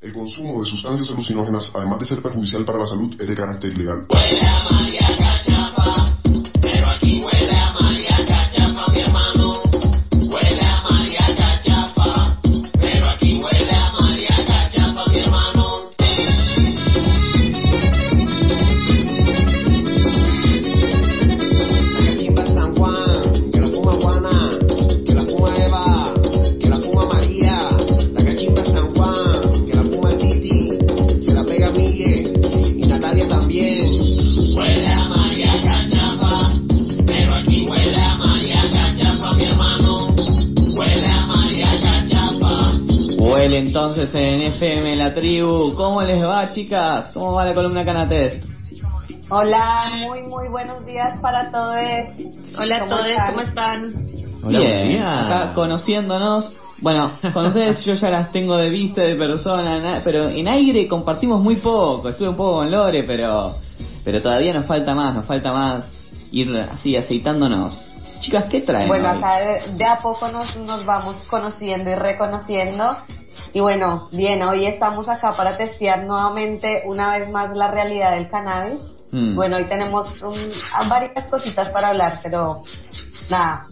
El consumo de sustancias alucinógenas, además de ser perjudicial para la salud, es de carácter ilegal. Entonces en FM La Tribu. ¿Cómo les va, chicas? ¿Cómo va la columna Canatest? Hola, muy, muy buenos días para todos. Hola a todos, ¿cómo están? Hola, Bien, acá conociéndonos. Bueno, con ustedes yo ya las tengo de vista, de persona, pero en aire compartimos muy poco. Estuve un poco con Lore, pero, pero todavía nos falta más, nos falta más ir así aceitándonos. Chicas, ¿qué traen? Bueno, acá de, a poco nos, nos vamos conociendo y reconociendo y bueno, bien, hoy estamos acá para testear nuevamente una vez más la realidad del cannabis. Mm. Bueno, hoy tenemos varias cositas para hablar, pero nada.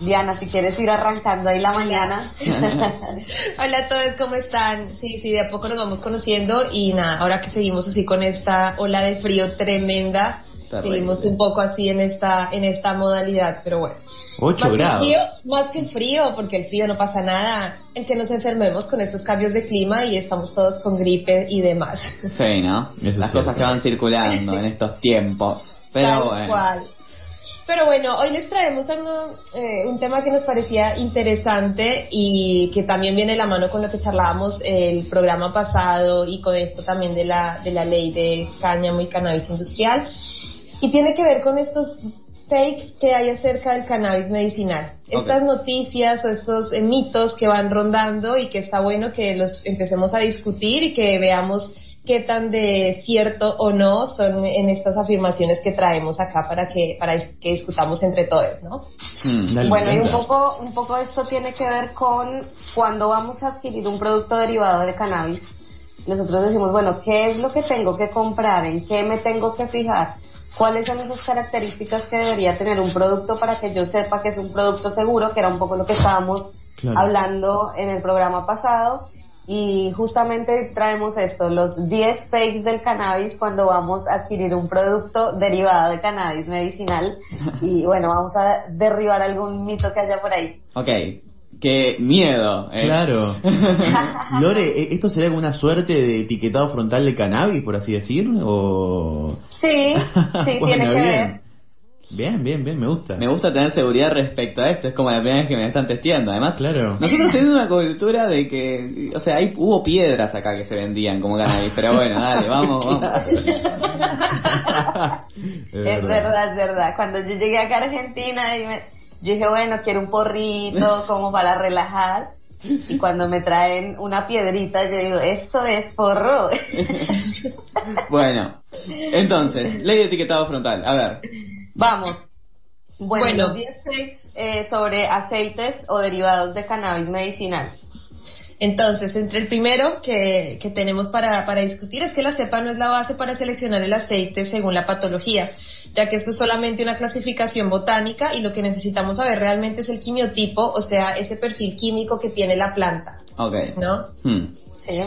Diana, si quieres ir arrancando ahí la mañana. Hola a todos, ¿cómo están? Sí, sí, de a poco nos vamos conociendo y nada, ahora que seguimos así con esta ola de frío tremenda, Seguimos un poco así en esta, en esta modalidad, pero bueno. 8 grados. más que el frío, porque el frío no pasa nada, el que nos enfermemos con estos cambios de clima y estamos todos con gripe y demás. Sí, ¿no? Las cosas que van circulando en estos tiempos. Pero bueno. Pero bueno, hoy les traemos eh, un tema que nos parecía interesante y que también viene de la mano con lo que charlábamos el programa pasado y con esto también de la, de la ley de cáñamo y cannabis industrial y tiene que ver con estos fakes que hay acerca del cannabis medicinal. Estas noticias o estos eh, mitos que van rondando y que está bueno que los empecemos a discutir y que veamos qué tan de cierto o no son en estas afirmaciones que traemos acá para que para que discutamos entre todos, ¿no? Hmm. bueno, y un poco un poco esto tiene que ver con cuando vamos a adquirir un producto derivado de cannabis. Nosotros decimos, bueno, ¿qué es lo que tengo que comprar? ¿En qué me tengo que fijar? Cuáles son esas características que debería tener un producto para que yo sepa que es un producto seguro, que era un poco lo que estábamos hablando en el programa pasado. Y justamente traemos esto, los 10 fakes del cannabis cuando vamos a adquirir un producto derivado de cannabis medicinal. Y bueno, vamos a derribar algún mito que haya por ahí. Ok, Qué miedo. Eh. Claro. Lore, ¿e-, ¿esto sería como una suerte de etiquetado frontal de cannabis, por así decir? O... Sí, sí, tiene que bien. ver. Bien, bien, bien, me gusta. Me gusta tener seguridad respecto a esto, es como la primera vez que me están testeando. Además, claro. nosotros tenemos una cobertura de que, o sea, hay, hubo piedras acá que se vendían como cannabis, pero bueno, dale, vamos, vamos. es verdad, es verdad. Cuando yo llegué acá a Argentina y me yo dije, bueno, quiero un porrito como para relajar. Y cuando me traen una piedrita, yo digo, esto es porro. bueno, entonces, ley de etiquetado frontal. A ver. Vamos. Bueno, 10 fakes eh, sobre aceites o derivados de cannabis medicinal. Entonces, entre el primero que, que tenemos para, para discutir es que la cepa no es la base para seleccionar el aceite según la patología ya que esto es solamente una clasificación botánica y lo que necesitamos saber realmente es el quimiotipo, o sea, ese perfil químico que tiene la planta. Ok. ¿No? Hmm. Sí.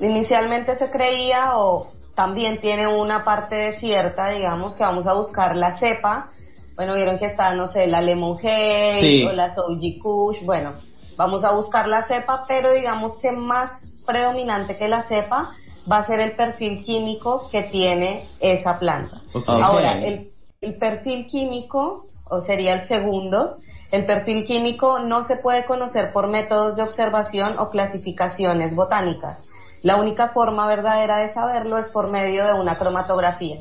Inicialmente se creía o también tiene una parte cierta, digamos, que vamos a buscar la cepa. Bueno, vieron que está, no sé, la Lemon Hay o la Soji Kush. Bueno, vamos a buscar la cepa, pero digamos que más predominante que la cepa va a ser el perfil químico que tiene esa planta. Ahora, el, el perfil químico, o sería el segundo, el perfil químico no se puede conocer por métodos de observación o clasificaciones botánicas. La única forma verdadera de saberlo es por medio de una cromatografía.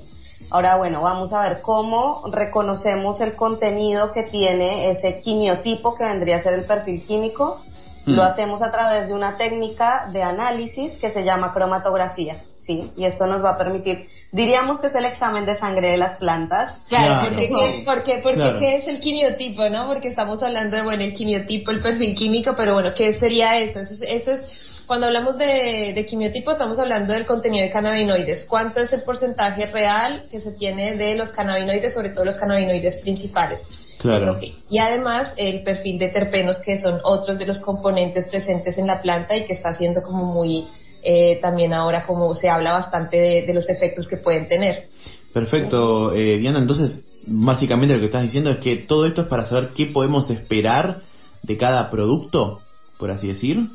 Ahora, bueno, vamos a ver cómo reconocemos el contenido que tiene ese quimiotipo que vendría a ser el perfil químico lo mm. hacemos a través de una técnica de análisis que se llama cromatografía. Sí, y esto nos va a permitir, diríamos que es el examen de sangre de las plantas. Claro, porque, ¿qué, porque, porque ¿qué es el quimiotipo, no? Porque estamos hablando de, bueno, el quimiotipo, el perfil químico, pero bueno, ¿qué sería eso? Eso es, eso es cuando hablamos de, de quimiotipo estamos hablando del contenido de cannabinoides. ¿Cuánto es el porcentaje real que se tiene de los cannabinoides, sobre todo los cannabinoides principales? Claro. Y además el perfil de terpenos, que son otros de los componentes presentes en la planta y que está haciendo como muy, eh, también ahora como se habla bastante de, los efectos que pueden tener. Perfecto, eh, Diana. Entonces, básicamente lo que estás diciendo es que todo esto es para saber qué podemos esperar de cada producto, por así decir.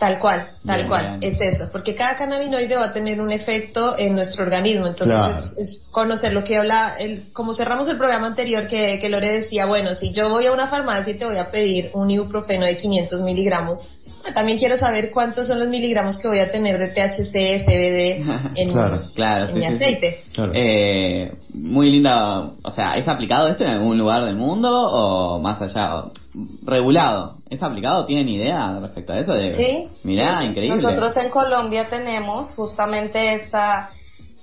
Tal cual, tal cual, es eso, porque cada cannabinoide va a tener un efecto en nuestro organismo, entonces es, conocer lo que habla, el, como cerramos el programa anterior que, que Lore decía, bueno, si yo voy a una farmacia y te voy a pedir un ibuprofeno de 500 miligramos, también quiero saber cuántos son los miligramos que voy a tener de THC, CBD en, mi aceite. Eh, muy linda, o sea, ¿es aplicado esto en algún lugar del mundo o más allá? ¿Regulado? ¿Es aplicado? ¿Tienen idea respecto a eso? De, sí. Mirá, increíble. Nosotros en Colombia tenemos justamente esta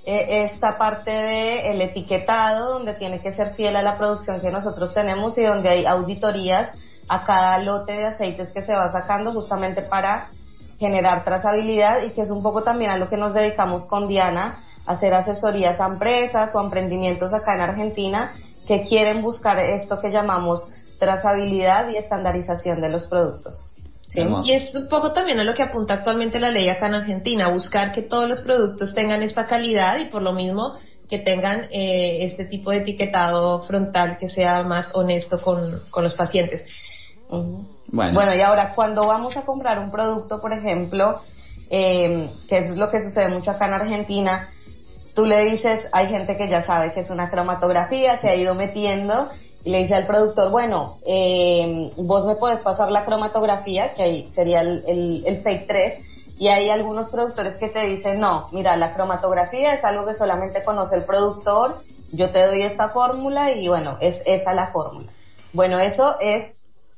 e, esta parte de el etiquetado donde tiene que ser fiel a la producción que nosotros tenemos y donde hay auditorías a cada lote de aceites que se va sacando justamente para generar trazabilidad y que es un poco también a lo que nos dedicamos con Diana, hacer asesorías a empresas o emprendimientos acá en Argentina que quieren buscar esto que llamamos trazabilidad y estandarización de los productos. Y es un poco también a lo que apunta actualmente la ley acá en Argentina, buscar que todos los productos tengan esta calidad y por lo mismo que tengan eh, este tipo de etiquetado frontal que sea más honesto con, con los pacientes. Bueno. y ahora cuando vamos a comprar un producto, por ejemplo, eh, que eso es lo que sucede mucho acá en Argentina, tú le dices, hay gente que ya sabe que es una cromatografía, se ha ido metiendo y le dice al productor, bueno, eh, vos me puedes pasar la cromatografía, que ahí sería el, el, el fake 3, y hay algunos productores que te dicen, no, mira, la cromatografía es algo que solamente conoce el productor, yo te doy esta fórmula y bueno, es esa la fórmula. Bueno, eso es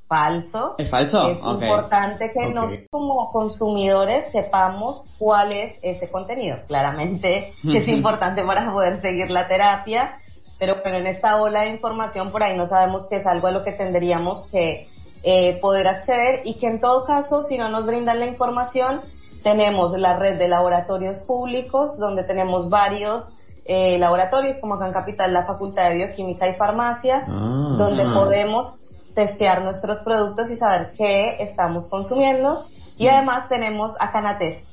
falso. ¿Es falso? Es importante que nosotros como consumidores sepamos cuál es ese contenido. Claramente es importante para poder seguir la terapia, pero bueno, en esta ola de información por ahí no sabemos que es algo a lo que tendríamos que eh, poder acceder y que en todo caso, si no nos brindan la información, tenemos la red de laboratorios públicos donde tenemos varios eh, laboratorios como acá en Capital la Facultad de Bioquímica y Farmacia, ah. donde podemos testear nuestros productos y saber qué estamos consumiendo. Y mm. además tenemos a Canates,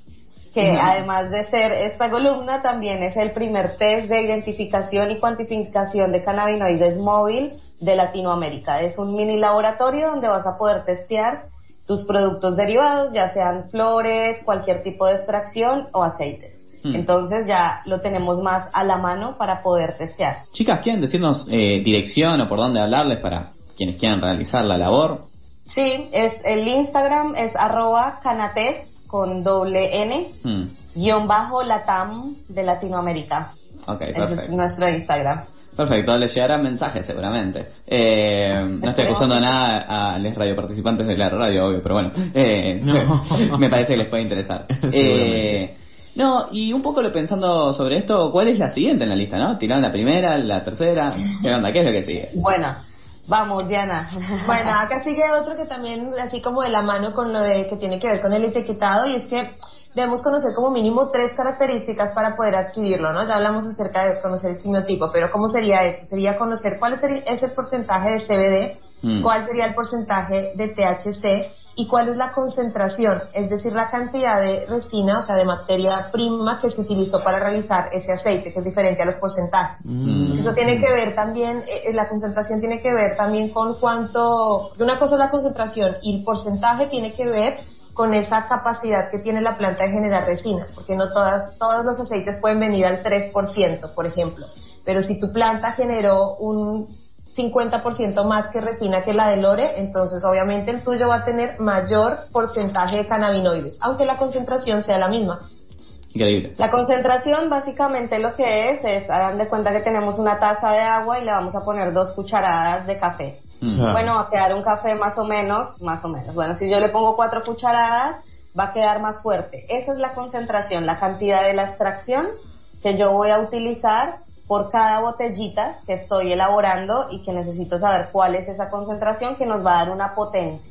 que además de ser esta columna, también es el primer test de identificación y cuantificación de cannabinoides móvil de Latinoamérica. Es un mini laboratorio donde vas a poder testear tus productos derivados, ya sean flores, cualquier tipo de extracción o aceites. Mm. Entonces ya lo tenemos más a la mano para poder testear. Chicas, ¿quieren decirnos eh, dirección o por dónde hablarles para quienes quieran realizar la labor. Sí, es el Instagram es arroba canates con doble N, hmm. guion bajo latam de Latinoamérica. Ok, perfecto. Es nuestro Instagram. Perfecto, les llegarán mensajes seguramente. Eh, no estoy acusando nada a los radioparticipantes de la radio, obvio, pero bueno, eh, me parece que les puede interesar. Eh, no, y un poco lo pensando sobre esto, ¿cuál es la siguiente en la lista, no? ¿Tiraron la primera, la tercera? ¿Qué onda? ¿Qué es lo que sigue? Bueno, Vamos, Diana. Bueno, acá sigue otro que también, así como de la mano con lo de que tiene que ver con el etiquetado, y es que debemos conocer como mínimo tres características para poder adquirirlo, ¿no? Ya hablamos acerca de conocer el quimiotipo, pero ¿cómo sería eso? Sería conocer cuál es el, porcentaje de CBD, mm. cuál sería el porcentaje de THC y cuál es la concentración, es decir, la cantidad de resina, o sea, de materia prima que se utilizó para realizar ese aceite, que es diferente a los porcentajes. Mm. Eso tiene que ver también, eh, eh, la concentración tiene que ver también con cuánto, una cosa es la concentración y el porcentaje tiene que ver con esa capacidad que tiene la planta de generar resina, porque no todas, todos los aceites pueden venir al 3%, por ejemplo, pero si tu planta generó un 50% más que resina que la de Lore, entonces obviamente el tuyo va a tener mayor porcentaje de cannabinoides, aunque la concentración sea la misma. Increíble. La concentración básicamente lo que es es, hagan de cuenta que tenemos una taza de agua y le vamos a poner dos cucharadas de café. Mm. Bueno, va a quedar un café más o menos, más o menos. Bueno, si yo le pongo cuatro cucharadas, va a quedar más fuerte. Esa es la concentración, la cantidad de la extracción que yo voy a utilizar por cada botellita que estoy elaborando y que necesito saber cuál es esa concentración que nos va a dar una potencia.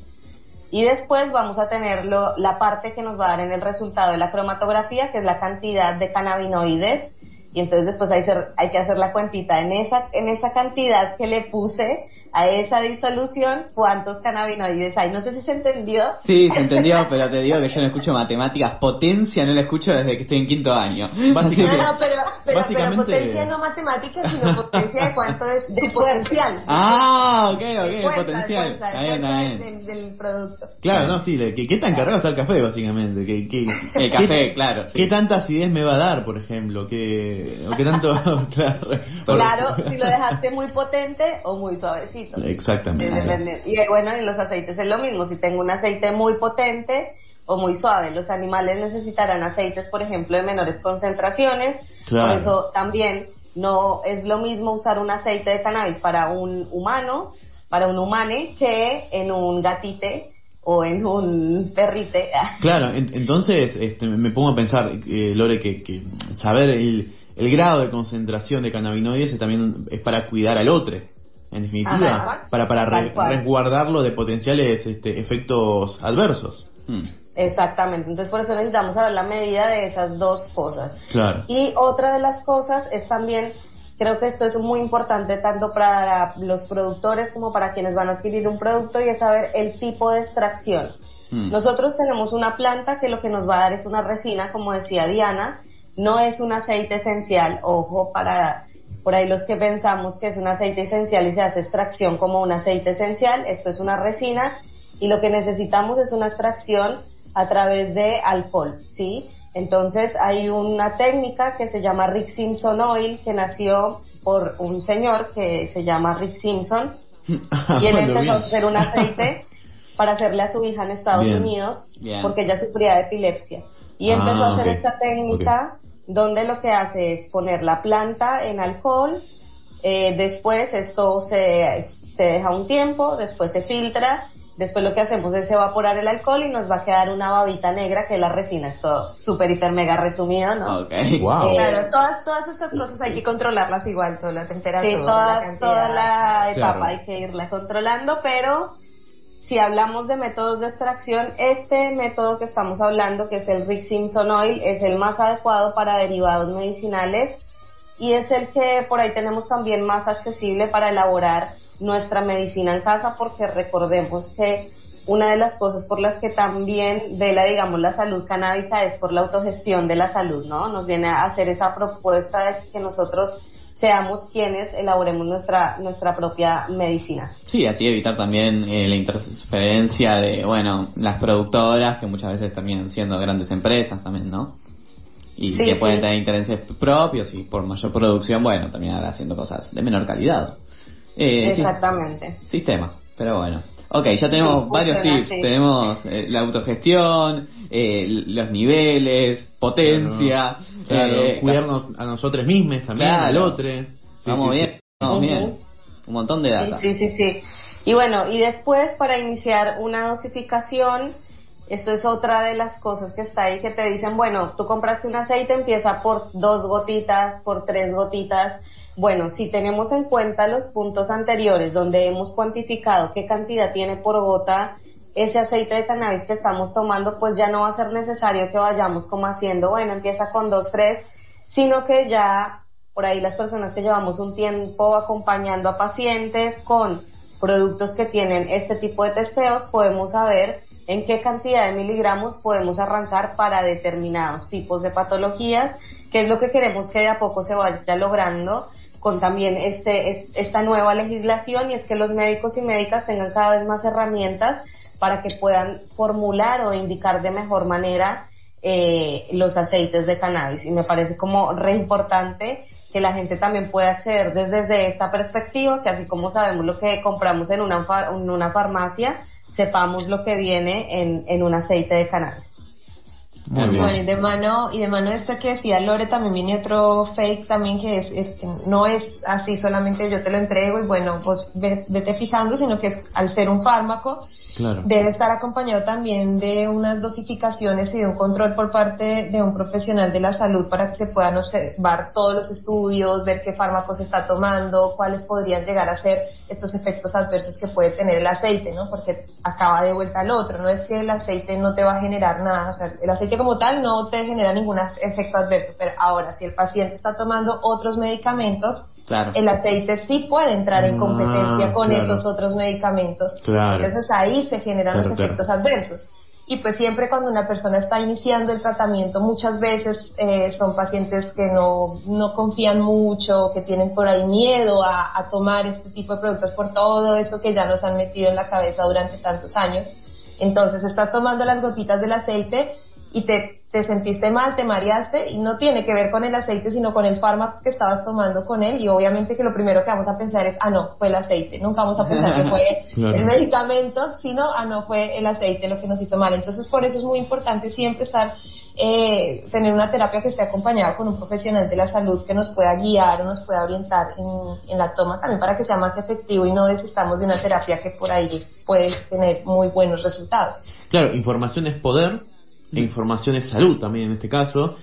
Y después vamos a tener la parte que nos va a dar en el resultado de la cromatografía, que es la cantidad de cannabinoides. Y entonces después hay, hay que hacer la cuentita en esa, en esa cantidad que le puse a esa disolución cuántos cannabinoides hay. No sé si se entendió. Sí, se entendió, pero te digo que yo no escucho matemáticas. Potencia no la escucho desde que estoy en quinto año. No, no, pero, pero, pero potencia no matemáticas, sino potencia de cuánto es de potencial. Ah, ok, ok, el potencial. Del, del, producto. Claro, no, sí, ¿qué, qué tan cargado está el café, básicamente? ¿Qué, qué, el café, claro. ¿Qué tanta acidez me va a dar, por ejemplo? ¿Qué, o qué tanto...? claro, claro si lo dejaste muy potente o muy suavecito. Exactamente. Y bueno, en los aceites es lo mismo. Si tengo un aceite muy potente o muy suave, los animales necesitarán aceites, por ejemplo, de menores concentraciones. Por eso también no es lo mismo usar un aceite de cannabis para un humano, para un humane, que en un gatite o en un perrite. Claro, entonces este, me pongo a pensar, eh, Lore, que, que saber el, el grado de concentración de cannabinoides también es para cuidar al otro en definitiva, para, para resguardarlo de potenciales este, efectos adversos. Hmm. Exactamente, entonces por eso necesitamos saber la medida de esas dos cosas. Claro. Y otra de las cosas es también, creo que esto es muy importante tanto para los productores como para quienes van a adquirir un producto y es saber el tipo de extracción. Hmm. Nosotros tenemos una planta que lo que nos va a dar es una resina, como decía Diana, no es un aceite esencial, ojo, para por ahí los que pensamos que es un aceite esencial y se hace extracción como un aceite esencial, esto es una resina y lo que necesitamos es una extracción a través de alcohol, ¿sí? Entonces hay una técnica que se llama Rick Simpson Oil que nació por un señor que se llama Rick Simpson y él empezó a hacer un aceite para hacerle a su hija en Estados Unidos porque ella sufría de epilepsia. Y empezó a ah, hacer esta técnica donde lo que hace es poner la planta en alcohol, eh, después esto se, se deja un tiempo, después se filtra, después lo que hacemos es evaporar el alcohol y nos va a quedar una babita negra que es la resina, esto súper hiper mega resumido, ¿no? Ok, wow. Eh, claro, todas, todas estas cosas hay que controlarlas igual, toda la temperatura, sí, toda, toda la etapa hay que irla controlando, pero si hablamos de métodos de extracción, este método que estamos hablando, que es el Rick Simpson Oil, es el más adecuado para derivados medicinales y es el que por ahí tenemos también más accesible para elaborar nuestra medicina en casa, porque recordemos que una de las cosas por las que también vela, digamos, la salud canábica es por la autogestión de la salud, ¿no? Nos viene a hacer esa propuesta de que nosotros seamos quienes elaboremos nuestra nuestra propia medicina. Sí, así evitar también eh, la interferencia de, bueno, las productoras que muchas veces también siendo grandes empresas también, ¿no? Y que pueden tener intereses propios y por mayor producción, bueno, también haciendo cosas de menor calidad. Eh, Exactamente. sistema, pero bueno. Ok, ya tenemos varios tips. Tenemos eh, la autogestión, eh, los niveles, potencia. Eh, cuidarnos a nosotros mismos también, al otro. vamos bien, vamos bien. Un montón de datos. Sí, sí, sí. Y bueno, y después para iniciar una dosificación, esto es otra de las cosas que está ahí que te dicen, bueno, tú compraste un aceite, empieza por dos gotitas, por tres gotitas bueno, si tenemos en cuenta los puntos anteriores donde hemos cuantificado qué cantidad tiene por gota ese aceite de cannabis que estamos tomando, pues ya no va a ser necesario que vayamos como haciendo, bueno, empieza con dos, tres, sino que ya por ahí las personas que llevamos un tiempo acompañando a pacientes con productos que tienen este tipo de testeos, podemos saber en qué cantidad de miligramos podemos arrancar para determinados tipos de patologías, que es lo que queremos que de a poco se vaya logrando con también este, esta nueva legislación. Y es que los médicos y médicas tengan cada vez más herramientas para que puedan formular o indicar de mejor manera eh, los aceites de cannabis. Y me parece como re importante que la gente también pueda acceder desde, esta perspectiva, que así como sabemos lo que compramos en una, en una farmacia, sepamos lo que viene en, en un aceite de cannabis. Y de mano, y de mano esto que decía Lore, también viene otro fake también que es, no es así solamente yo te lo entrego y bueno, pues vete fijando, sino que es al ser un fármaco, debe estar acompañado también de unas dosificaciones y de un control por parte de un profesional de la salud para que se puedan observar todos los estudios, ver qué fármacos está tomando, cuáles podrían llegar a ser estos efectos adversos que puede tener el aceite, ¿no? Porque acaba de vuelta al otro, no es que el aceite no te va a generar nada, o sea, el aceite como tal no te genera ningún efecto adverso, pero ahora si el paciente está tomando otros medicamentos, el aceite sí puede entrar en ah, competencia con esos otros medicamentos. Entonces ahí se generan los efectos adversos. Y pues siempre cuando una persona está iniciando el tratamiento, muchas veces eh, son pacientes que no, no confían mucho, que tienen por ahí miedo a, a tomar este tipo de productos por todo eso que ya nos han metido en la cabeza durante tantos años. Entonces estás tomando las gotitas del aceite y te, te, sentiste mal, te mareaste y no tiene que ver con el aceite, sino con el fármaco que estabas tomando con él y obviamente que lo primero que vamos a pensar es, ah, no, fue el aceite, nunca vamos a pensar que fue el medicamento, sino, ah, no, fue el aceite lo que nos hizo mal. Entonces, por eso es muy importante siempre estar, eh, tener una terapia que esté acompañada con un profesional de la salud que nos pueda guiar o nos pueda orientar en, en la toma también para que sea más efectivo y no desistamos de una terapia que por ahí puede tener muy buenos resultados. Claro, información es poder e información es salud también en este caso,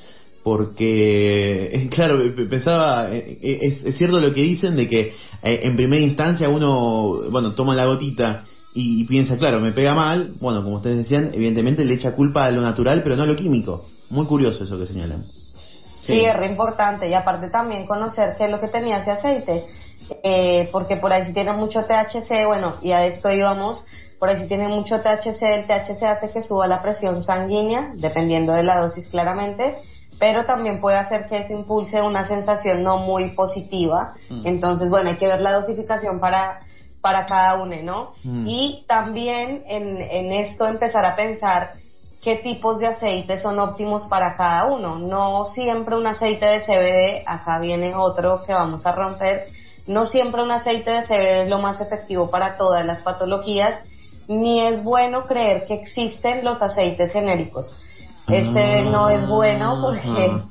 porque, eh, claro, pensaba, eh, eh, es, cierto lo que dicen de que en primera instancia uno, bueno, toma la gotita y, piensa, claro, me pega mal, bueno, como ustedes decían, evidentemente le echa culpa a lo natural, pero no a lo químico. Muy curioso eso que señalan. Sí, es re importante y aparte también conocer qué es lo que tenía ese aceite, porque por ahí si tiene mucho THC, bueno, y a esto íbamos, por ahí si tiene mucho THC, el THC hace que suba la presión sanguínea, dependiendo de la dosis claramente, pero también puede hacer que eso impulse una sensación no muy positiva. Mm. Entonces, bueno, hay que ver la dosificación para, para cada uno, ¿no? Mm. Y también en, en esto empezar a pensar qué tipos de aceites son óptimos para cada uno. No siempre un aceite de CBD, acá viene otro que vamos a romper, no siempre un aceite de CBD es lo más efectivo para todas las patologías ni es bueno creer que existen los aceites genéricos. Este no es bueno porque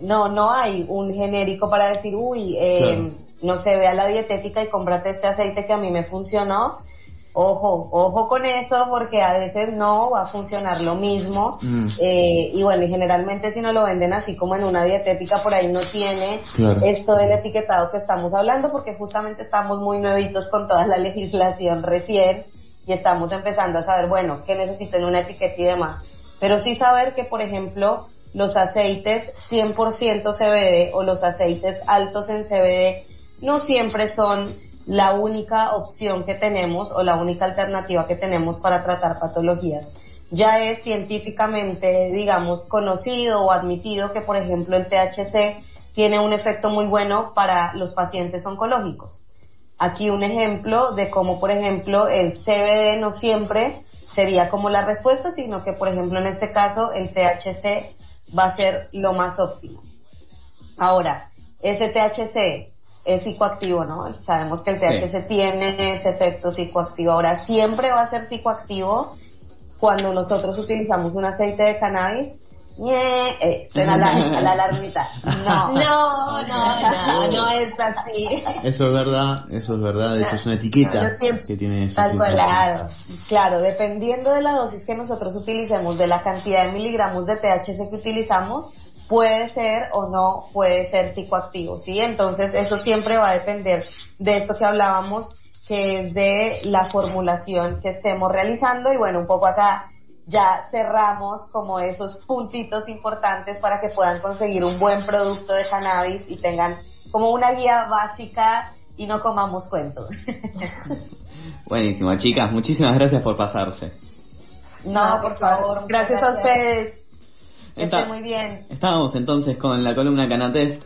no, no hay un genérico para decir, uy, eh, no se ve a la dietética y cómprate este aceite que a mí me funcionó. Ojo, ojo con eso porque a veces no va a funcionar lo mismo. Mm. Eh, y bueno, y generalmente si no lo venden así como en una dietética, por ahí no tiene esto del etiquetado que estamos hablando porque justamente estamos muy nuevitos con toda la legislación recién y estamos empezando a saber, bueno, qué necesito en una etiqueta y demás. Pero sí saber que, por ejemplo, los aceites 100% CBD o los aceites altos en CBD no siempre son la única opción que tenemos o la única alternativa que tenemos para tratar patologías. Ya es científicamente, digamos, conocido o admitido que, por ejemplo, el THC tiene un efecto muy bueno para los pacientes oncológicos. Aquí un ejemplo de cómo, por ejemplo, el CBD no siempre sería como la respuesta, sino que, por ejemplo, en este caso, el THC va a ser lo más óptimo. Ahora, ese THC es psicoactivo, ¿no? Sabemos que el THC tiene ese efecto psicoactivo. Ahora, siempre va a ser psicoactivo cuando nosotros utilizamos un aceite de cannabis eh, la, la alarmita. No. no, no, no, es así. Eso es verdad, eso es verdad, eso es una etiqueta que tiene Tal cual, claro, claro, dependiendo de la dosis que nosotros utilicemos, de la cantidad de miligramos de THC que utilizamos, puede ser o no puede ser psicoactivo, ¿sí? Entonces, eso siempre va a depender de esto que hablábamos, que es de la formulación que estemos realizando y bueno, un poco acá ya cerramos como esos puntitos importantes para que puedan conseguir un buen producto de cannabis y tengan como una guía básica y no comamos cuentos. Buenísimo, chicas, muchísimas gracias por pasarse. No, por favor. Gracias, a ustedes. Está, muy bien. Estábamos entonces con la columna Canatest